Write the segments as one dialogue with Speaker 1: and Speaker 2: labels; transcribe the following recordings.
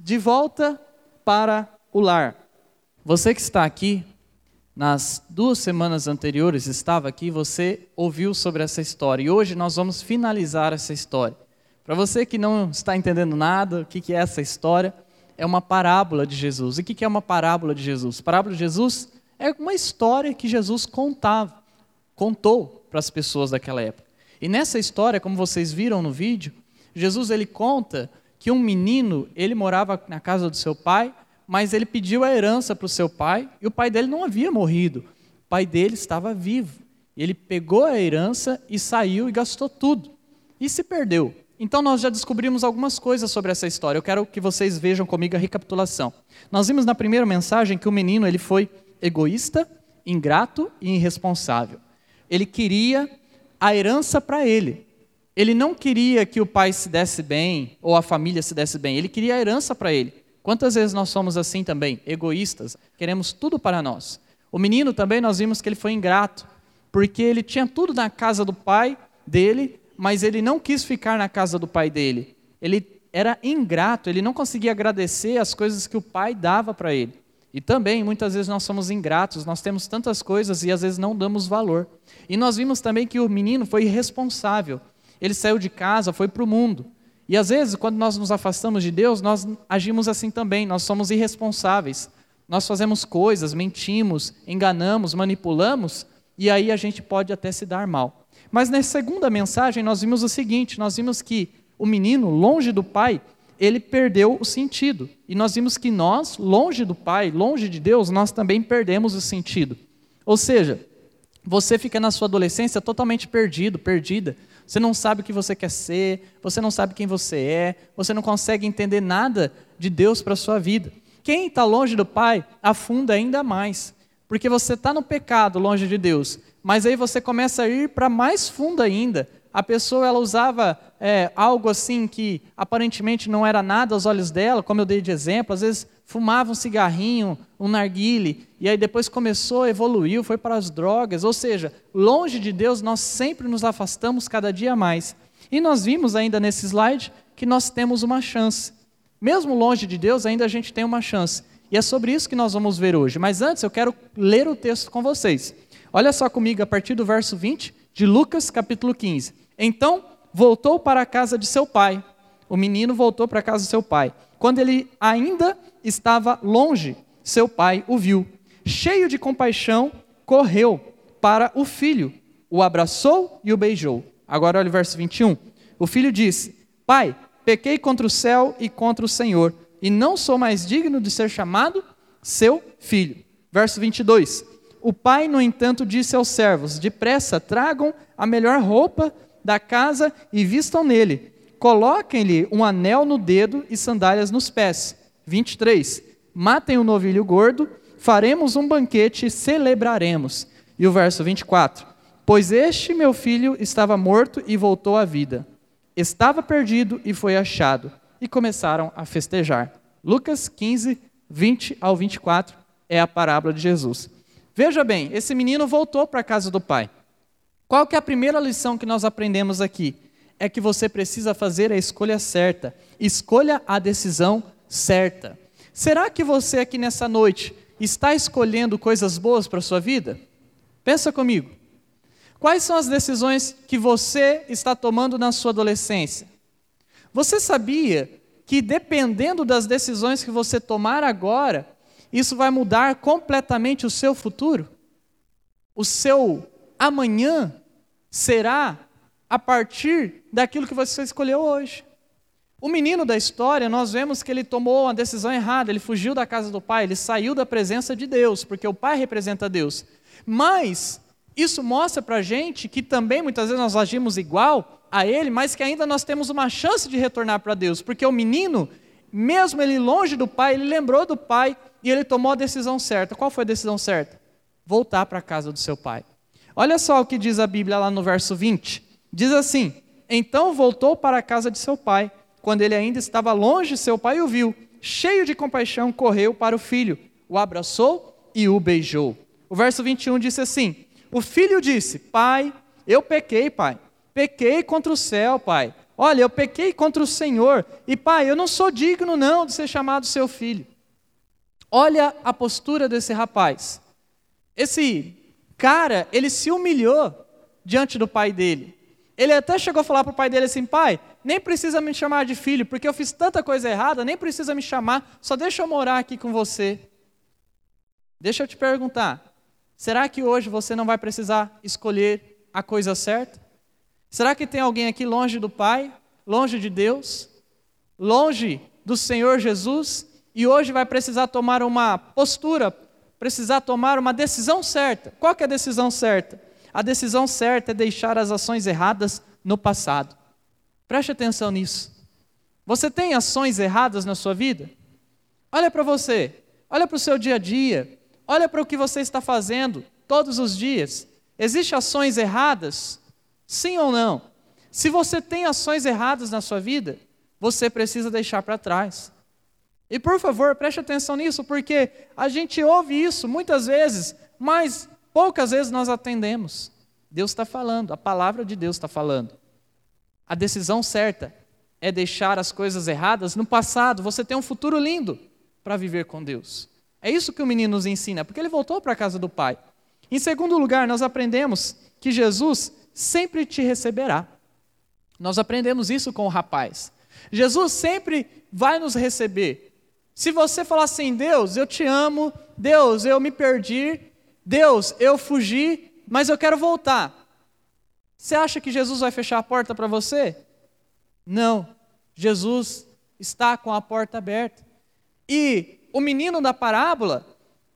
Speaker 1: de volta para o lar. Você que está aqui, nas duas semanas anteriores estava aqui, você ouviu sobre essa história. E hoje nós vamos finalizar essa história. Para você que não está entendendo nada, o que é essa história? É uma parábola de Jesus. E o que é uma parábola de Jesus? Parábola de Jesus é uma história que Jesus contava, contou para as pessoas daquela época. E nessa história, como vocês viram no vídeo, Jesus ele conta que um menino, ele morava na casa do seu pai, mas ele pediu a herança para o seu pai, e o pai dele não havia morrido. O pai dele estava vivo. Ele pegou a herança e saiu e gastou tudo. E se perdeu. Então nós já descobrimos algumas coisas sobre essa história. Eu quero que vocês vejam comigo a recapitulação. Nós vimos na primeira mensagem que o menino ele foi egoísta, ingrato e irresponsável. Ele queria a herança para ele. Ele não queria que o pai se desse bem ou a família se desse bem. Ele queria a herança para ele. Quantas vezes nós somos assim também, egoístas, queremos tudo para nós. O menino também nós vimos que ele foi ingrato, porque ele tinha tudo na casa do pai dele, mas ele não quis ficar na casa do pai dele. Ele era ingrato, ele não conseguia agradecer as coisas que o pai dava para ele. E também, muitas vezes, nós somos ingratos, nós temos tantas coisas e às vezes não damos valor. E nós vimos também que o menino foi irresponsável. Ele saiu de casa, foi para o mundo. E às vezes, quando nós nos afastamos de Deus, nós agimos assim também, nós somos irresponsáveis. Nós fazemos coisas, mentimos, enganamos, manipulamos, e aí a gente pode até se dar mal. Mas na segunda mensagem, nós vimos o seguinte: nós vimos que o menino, longe do pai, ele perdeu o sentido. E nós vimos que nós, longe do Pai, longe de Deus, nós também perdemos o sentido. Ou seja, você fica na sua adolescência totalmente perdido, perdida. Você não sabe o que você quer ser, você não sabe quem você é, você não consegue entender nada de Deus para a sua vida. Quem está longe do Pai afunda ainda mais, porque você está no pecado longe de Deus, mas aí você começa a ir para mais fundo ainda, a pessoa ela usava é, algo assim que aparentemente não era nada aos olhos dela, como eu dei de exemplo, às vezes fumava um cigarrinho, um narguile, e aí depois começou, evoluiu, foi para as drogas, ou seja, longe de Deus nós sempre nos afastamos cada dia mais. E nós vimos ainda nesse slide que nós temos uma chance. Mesmo longe de Deus, ainda a gente tem uma chance. E é sobre isso que nós vamos ver hoje. Mas antes eu quero ler o texto com vocês. Olha só comigo a partir do verso 20 de Lucas capítulo 15. Então voltou para a casa de seu pai. O menino voltou para a casa de seu pai. Quando ele ainda estava longe, seu pai o viu. Cheio de compaixão, correu para o filho, o abraçou e o beijou. Agora olha o verso 21. O filho disse: Pai, pequei contra o céu e contra o Senhor, e não sou mais digno de ser chamado seu filho. Verso 22. O pai, no entanto, disse aos servos: Depressa, tragam a melhor roupa da casa e vistam nele. Coloquem-lhe um anel no dedo e sandálias nos pés. 23. Matem o novilho gordo, faremos um banquete e celebraremos. E o verso 24. Pois este meu filho estava morto e voltou à vida. Estava perdido e foi achado. E começaram a festejar. Lucas 15, 20 ao 24 é a parábola de Jesus. Veja bem, esse menino voltou para a casa do pai. Qual que é a primeira lição que nós aprendemos aqui? É que você precisa fazer a escolha certa. Escolha a decisão certa. Será que você aqui nessa noite está escolhendo coisas boas para a sua vida? Pensa comigo. Quais são as decisões que você está tomando na sua adolescência? Você sabia que dependendo das decisões que você tomar agora, isso vai mudar completamente o seu futuro? O seu amanhã será a partir daquilo que você escolheu hoje. O menino da história, nós vemos que ele tomou uma decisão errada, ele fugiu da casa do pai, ele saiu da presença de Deus, porque o pai representa Deus. Mas isso mostra para a gente que também muitas vezes nós agimos igual a ele, mas que ainda nós temos uma chance de retornar para Deus, porque o menino, mesmo ele longe do pai, ele lembrou do pai e ele tomou a decisão certa. Qual foi a decisão certa? Voltar para a casa do seu pai. Olha só o que diz a Bíblia lá no verso 20. Diz assim: Então voltou para a casa de seu pai. Quando ele ainda estava longe, seu pai o viu. Cheio de compaixão, correu para o filho, o abraçou e o beijou. O verso 21 disse assim: O filho disse: Pai, eu pequei, pai. Pequei contra o céu, pai. Olha, eu pequei contra o Senhor, e pai, eu não sou digno não de ser chamado seu filho. Olha a postura desse rapaz. Esse cara, ele se humilhou diante do pai dele. Ele até chegou a falar para o pai dele assim: pai, nem precisa me chamar de filho, porque eu fiz tanta coisa errada, nem precisa me chamar, só deixa eu morar aqui com você. Deixa eu te perguntar: será que hoje você não vai precisar escolher a coisa certa? Será que tem alguém aqui longe do Pai, longe de Deus, longe do Senhor Jesus e hoje vai precisar tomar uma postura, precisar tomar uma decisão certa? Qual é a decisão certa? A decisão certa é deixar as ações erradas no passado. Preste atenção nisso. Você tem ações erradas na sua vida? Olha para você, olha para o seu dia a dia, olha para o que você está fazendo todos os dias. Existem ações erradas? Sim ou não? Se você tem ações erradas na sua vida, você precisa deixar para trás. E por favor, preste atenção nisso, porque a gente ouve isso muitas vezes, mas poucas vezes nós atendemos. Deus está falando, a palavra de Deus está falando. A decisão certa é deixar as coisas erradas no passado. Você tem um futuro lindo para viver com Deus. É isso que o menino nos ensina, porque ele voltou para a casa do pai. Em segundo lugar, nós aprendemos que Jesus sempre te receberá. Nós aprendemos isso com o rapaz. Jesus sempre vai nos receber. Se você falar assim, Deus, eu te amo, Deus, eu me perdi, Deus, eu fugi, mas eu quero voltar. Você acha que Jesus vai fechar a porta para você? Não. Jesus está com a porta aberta. E o menino da parábola,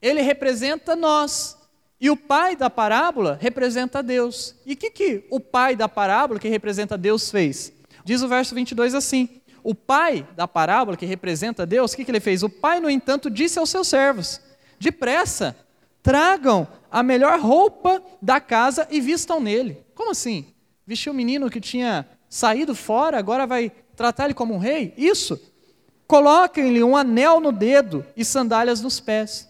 Speaker 1: ele representa nós. E o pai da parábola representa Deus. E o que, que o pai da parábola, que representa Deus, fez? Diz o verso 22 assim: O pai da parábola, que representa Deus, o que, que ele fez? O pai, no entanto, disse aos seus servos: Depressa, tragam a melhor roupa da casa e vistam nele. Como assim? Vestir o um menino que tinha saído fora, agora vai tratar ele como um rei? Isso. Coloquem-lhe um anel no dedo e sandálias nos pés.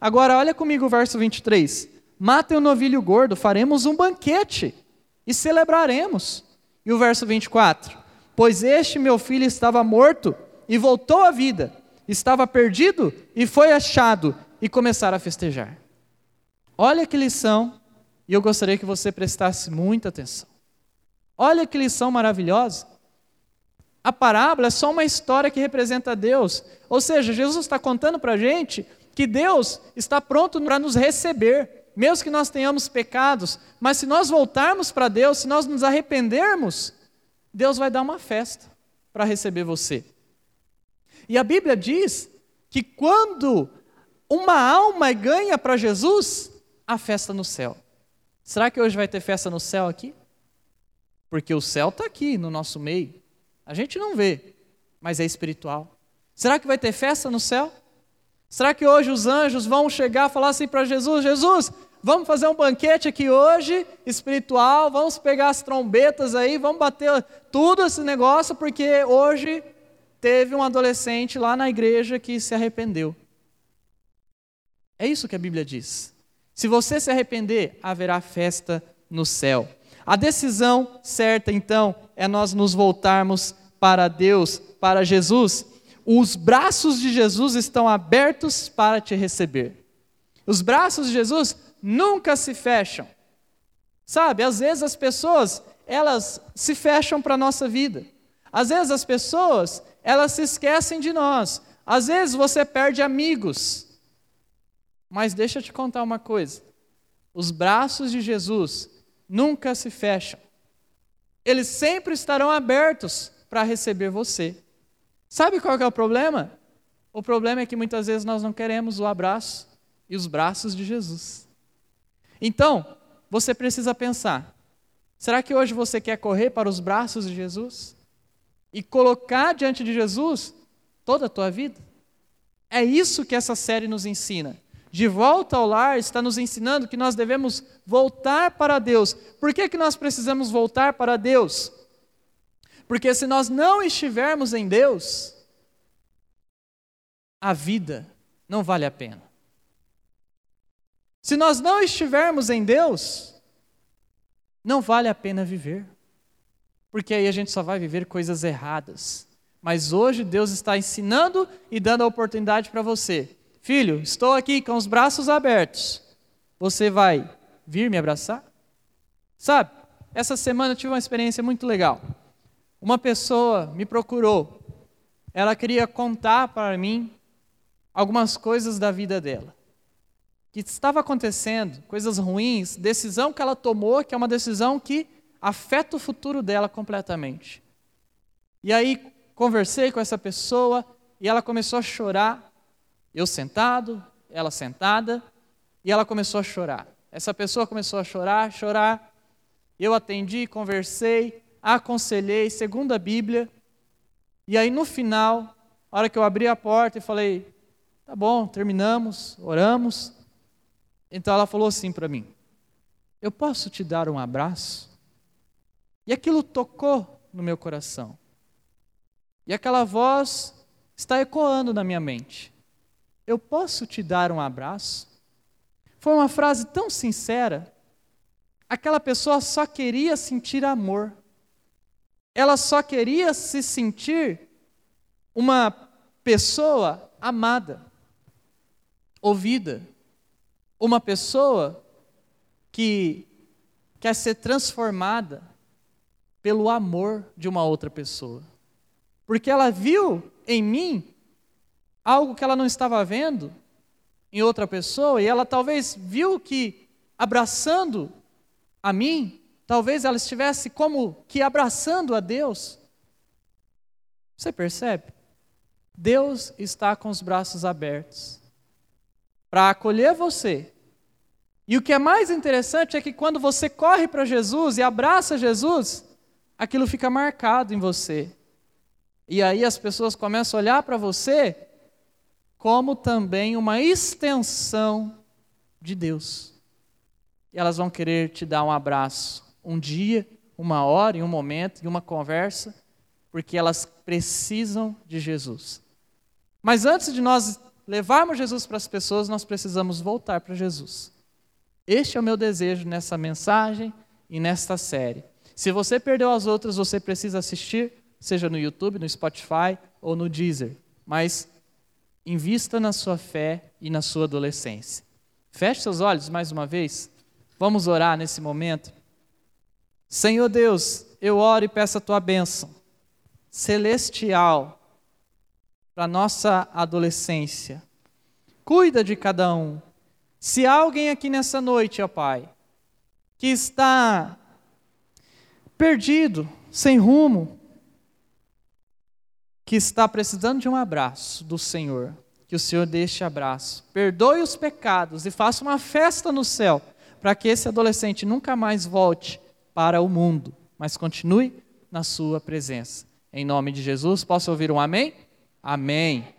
Speaker 1: Agora, olha comigo o verso 23 matem o novilho gordo, faremos um banquete e celebraremos. E o verso 24: Pois este meu filho estava morto e voltou à vida, estava perdido e foi achado, e começaram a festejar. Olha que lição, e eu gostaria que você prestasse muita atenção. Olha que lição maravilhosa. A parábola é só uma história que representa Deus. Ou seja, Jesus está contando para a gente que Deus está pronto para nos receber mesmo que nós tenhamos pecados, mas se nós voltarmos para Deus, se nós nos arrependermos, Deus vai dar uma festa para receber você. E a Bíblia diz que quando uma alma ganha para Jesus, a festa no céu. Será que hoje vai ter festa no céu aqui? Porque o céu está aqui no nosso meio. A gente não vê, mas é espiritual. Será que vai ter festa no céu? Será que hoje os anjos vão chegar e falar assim para Jesus: Jesus, vamos fazer um banquete aqui hoje, espiritual, vamos pegar as trombetas aí, vamos bater tudo esse negócio, porque hoje teve um adolescente lá na igreja que se arrependeu. É isso que a Bíblia diz. Se você se arrepender, haverá festa no céu. A decisão certa, então, é nós nos voltarmos para Deus, para Jesus os braços de Jesus estão abertos para te receber. Os braços de Jesus nunca se fecham. Sabe, às vezes as pessoas, elas se fecham para a nossa vida. Às vezes as pessoas, elas se esquecem de nós. Às vezes você perde amigos. Mas deixa eu te contar uma coisa. Os braços de Jesus nunca se fecham. Eles sempre estarão abertos para receber você. Sabe qual é o problema? O problema é que muitas vezes nós não queremos o abraço e os braços de Jesus. Então, você precisa pensar: será que hoje você quer correr para os braços de Jesus? E colocar diante de Jesus toda a tua vida? É isso que essa série nos ensina. De volta ao lar está nos ensinando que nós devemos voltar para Deus. Por que, que nós precisamos voltar para Deus? Porque se nós não estivermos em Deus, a vida não vale a pena. Se nós não estivermos em Deus, não vale a pena viver. porque aí a gente só vai viver coisas erradas. Mas hoje Deus está ensinando e dando a oportunidade para você. Filho, estou aqui com os braços abertos. Você vai vir me abraçar? Sabe, essa semana eu tive uma experiência muito legal. Uma pessoa me procurou. Ela queria contar para mim algumas coisas da vida dela. Que estava acontecendo, coisas ruins, decisão que ela tomou, que é uma decisão que afeta o futuro dela completamente. E aí conversei com essa pessoa e ela começou a chorar. Eu sentado, ela sentada, e ela começou a chorar. Essa pessoa começou a chorar, chorar. Eu atendi, conversei, aconselhei, segundo a Bíblia. E aí no final, a hora que eu abri a porta e falei: "Tá bom, terminamos, oramos". Então ela falou assim para mim: "Eu posso te dar um abraço?" E aquilo tocou no meu coração. E aquela voz está ecoando na minha mente. Eu posso te dar um abraço? Foi uma frase tão sincera. Aquela pessoa só queria sentir amor. Ela só queria se sentir uma pessoa amada, ouvida, uma pessoa que quer ser transformada pelo amor de uma outra pessoa. Porque ela viu em mim algo que ela não estava vendo em outra pessoa, e ela talvez viu que abraçando a mim, talvez ela estivesse como que abraçando a Deus. Você percebe? Deus está com os braços abertos para acolher você. E o que é mais interessante é que quando você corre para Jesus e abraça Jesus, aquilo fica marcado em você. E aí as pessoas começam a olhar para você como também uma extensão de Deus. E elas vão querer te dar um abraço um dia, uma hora, em um momento, em uma conversa, porque elas precisam de Jesus. Mas antes de nós levarmos Jesus para as pessoas, nós precisamos voltar para Jesus. Este é o meu desejo nessa mensagem e nesta série. Se você perdeu as outras, você precisa assistir, seja no YouTube, no Spotify ou no Deezer. Mas invista na sua fé e na sua adolescência. Feche seus olhos mais uma vez. Vamos orar nesse momento. Senhor Deus, eu oro e peço a tua bênção celestial para nossa adolescência. Cuida de cada um. Se há alguém aqui nessa noite, ó Pai, que está perdido, sem rumo, que está precisando de um abraço do Senhor, que o Senhor deixe abraço, perdoe os pecados e faça uma festa no céu, para que esse adolescente nunca mais volte para o mundo, mas continue na sua presença. Em nome de Jesus, posso ouvir um amém? Amém.